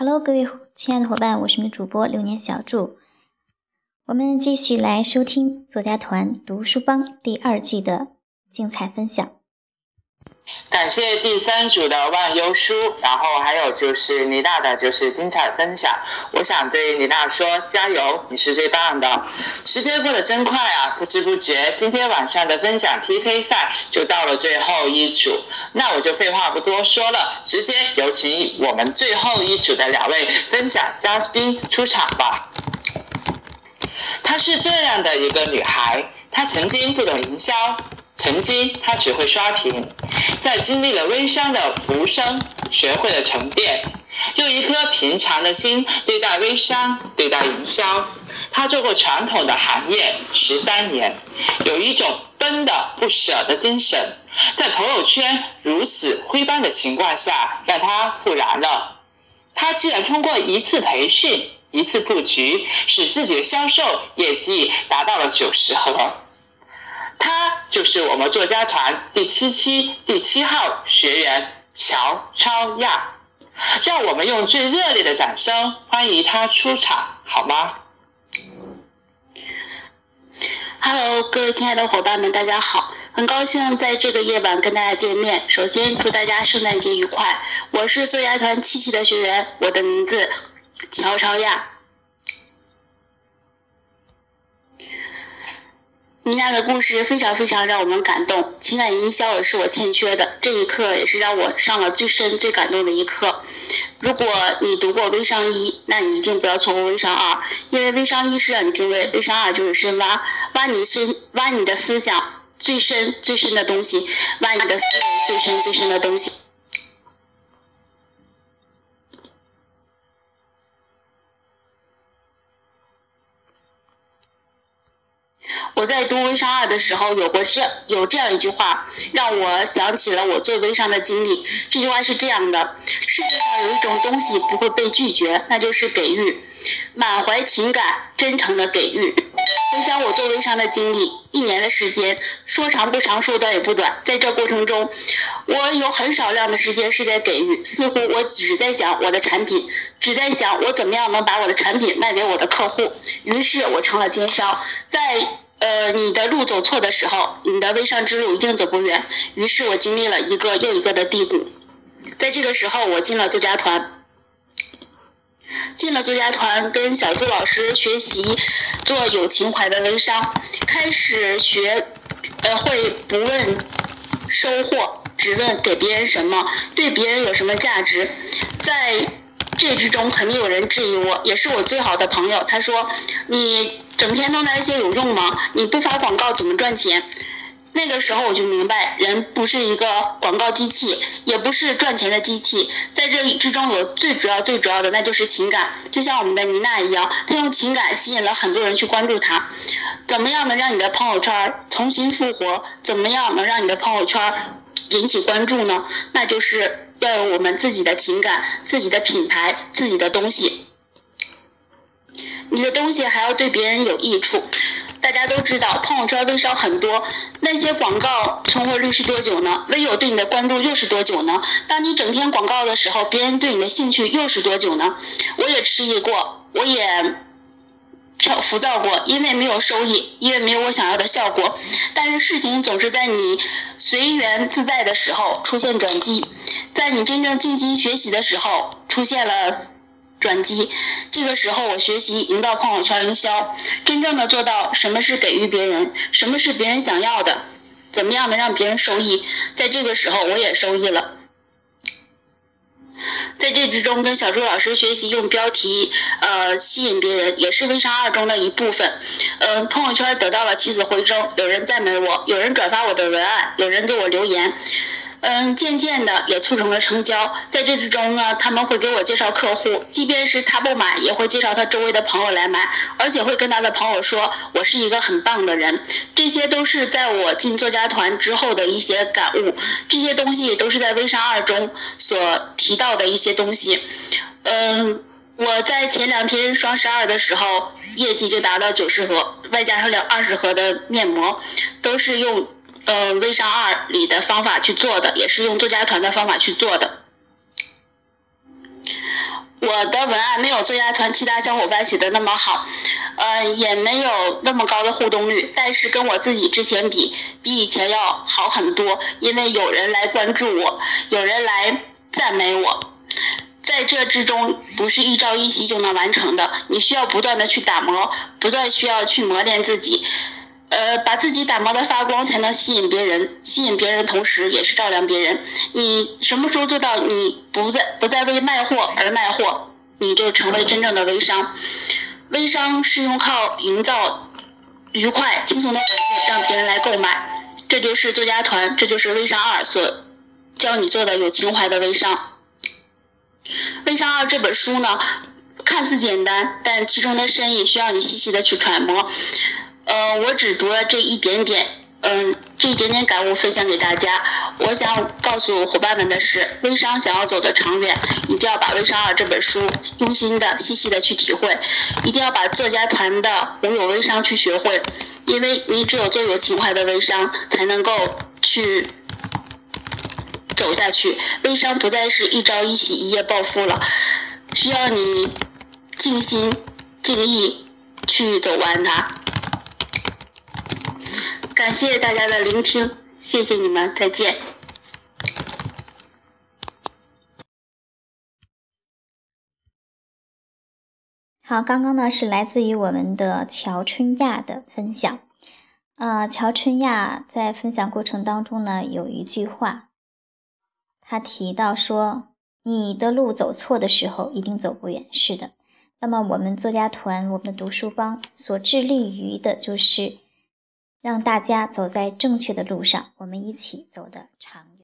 Hello，各位亲爱的伙伴，我是你们主播流年小祝。我们继续来收听作家团读书帮第二季的精彩分享。感谢第三组的万优书，然后还有就是倪娜的，就是精彩分享。我想对倪娜说，加油，你是最棒的。时间过得真快啊，不知不觉今天晚上的分享 PK 赛就到了最后一组。那我就废话不多说了，直接有请我们最后一组的两位分享嘉宾出场吧。她是这样的一个女孩，她曾经不懂营销。曾经，他只会刷屏，在经历了微商的浮生，学会了沉淀，用一颗平常的心对待微商，对待营销。他做过传统的行业十三年，有一种奔的不舍的精神，在朋友圈如此灰般的情况下，让他复燃了。他竟然通过一次培训，一次布局，使自己的销售业绩达到了九十和。就是我们作家团第七期第七号学员乔超亚，让我们用最热烈的掌声欢迎他出场，好吗？Hello，各位亲爱的伙伴们，大家好，很高兴在这个夜晚跟大家见面。首先祝大家圣诞节愉快。我是作家团七期的学员，我的名字乔超亚。妮娜的故事非常非常让我们感动，情感营销也是我欠缺的，这一课也是让我上了最深、最感动的一课。如果你读过微商一，那你一定不要错过微商二，因为微商一是让你定位，微商二就是深挖，挖你深，挖你的思想最深最深的东西，挖你的思维最深最深的东西。在读微商二的时候，有过这有这样一句话，让我想起了我做微商的经历。这句话是这样的：世界上有一种东西不会被拒绝，那就是给予，满怀情感、真诚的给予。回想我做微商的经历，一年的时间，说长不长，说短也不短。在这过程中，我有很少量的时间是在给予，似乎我只在想我的产品，只在想我怎么样能把我的产品卖给我的客户。于是我成了经销，在。呃，你的路走错的时候，你的微商之路一定走不远。于是我经历了一个又一个的低谷，在这个时候，我进了作家团，进了作家团，跟小朱老师学习做有情怀的微商，开始学，呃，会不问收获，只问给别人什么，对别人有什么价值。在这之中，肯定有人质疑我，也是我最好的朋友，他说你。整天弄那些有用吗？你不发广告怎么赚钱？那个时候我就明白，人不是一个广告机器，也不是赚钱的机器，在这之中有最主要、最主要的，那就是情感。就像我们的妮娜一样，她用情感吸引了很多人去关注她。怎么样能让你的朋友圈重新复活？怎么样能让你的朋友圈引起关注呢？那就是要有我们自己的情感、自己的品牌、自己的东西。你的东西还要对别人有益处。大家都知道，朋友圈微商很多，那些广告存活率是多久呢？微友对你的关注又是多久呢？当你整天广告的时候，别人对你的兴趣又是多久呢？我也迟疑过，我也浮躁过，因为没有收益，因为没有我想要的效果。但是事情总是在你随缘自在的时候出现转机，在你真正静心学习的时候出现了。转机，这个时候我学习营造朋友圈营销，真正的做到什么是给予别人，什么是别人想要的，怎么样能让别人受益，在这个时候我也受益了。在这之中跟小朱老师学习用标题呃吸引别人，也是微商二中的一部分。嗯，朋友圈得到了起死回生，有人赞美我，有人转发我的文案，有人给我留言。嗯，渐渐的也促成了成交。在这之中呢，他们会给我介绍客户，即便是他不买，也会介绍他周围的朋友来买，而且会跟他的朋友说，我是一个很棒的人。这些都是在我进作家团之后的一些感悟，这些东西都是在微商二中所提到的一些东西。嗯，我在前两天双十二的时候，业绩就达到九十盒，外加上两二十盒的面膜，都是用。嗯，微商二里的方法去做的，也是用作家团的方法去做的。我的文案没有作家团其他小伙伴写的那么好，呃，也没有那么高的互动率，但是跟我自己之前比，比以前要好很多，因为有人来关注我，有人来赞美我。在这之中，不是一朝一夕就能完成的，你需要不断的去打磨，不断需要去磨练自己，呃，把自己打磨的发光，才能吸引别人。吸引别人的同时，也是照亮别人。你什么时候做到你不再不再为卖货而卖货，你就成为真正的微商。微商是用靠营造愉快、轻松的环境，让别人来购买。这就是作家团，这就是微商二所教你做的有情怀的微商。《微商二》这本书呢，看似简单，但其中的深意需要你细细的去揣摩。呃，我只读了这一点点，嗯，这一点点感悟分享给大家。我想告诉伙伴们的是，微商想要走得长远，一定要把《微商二》这本书用心的、细细的去体会，一定要把作家团的无有微商去学会，因为你只有做有情怀的微商，才能够去。走下去，微商不再是一朝一夕、一夜暴富了，需要你尽心尽意去走完它。感谢大家的聆听，谢谢你们，再见。好，刚刚呢是来自于我们的乔春亚的分享。啊，乔春亚在分享过程当中呢，有一句话。他提到说：“你的路走错的时候，一定走不远。”是的，那么我们作家团，我们的读书帮所致力于的，就是让大家走在正确的路上，我们一起走得长远。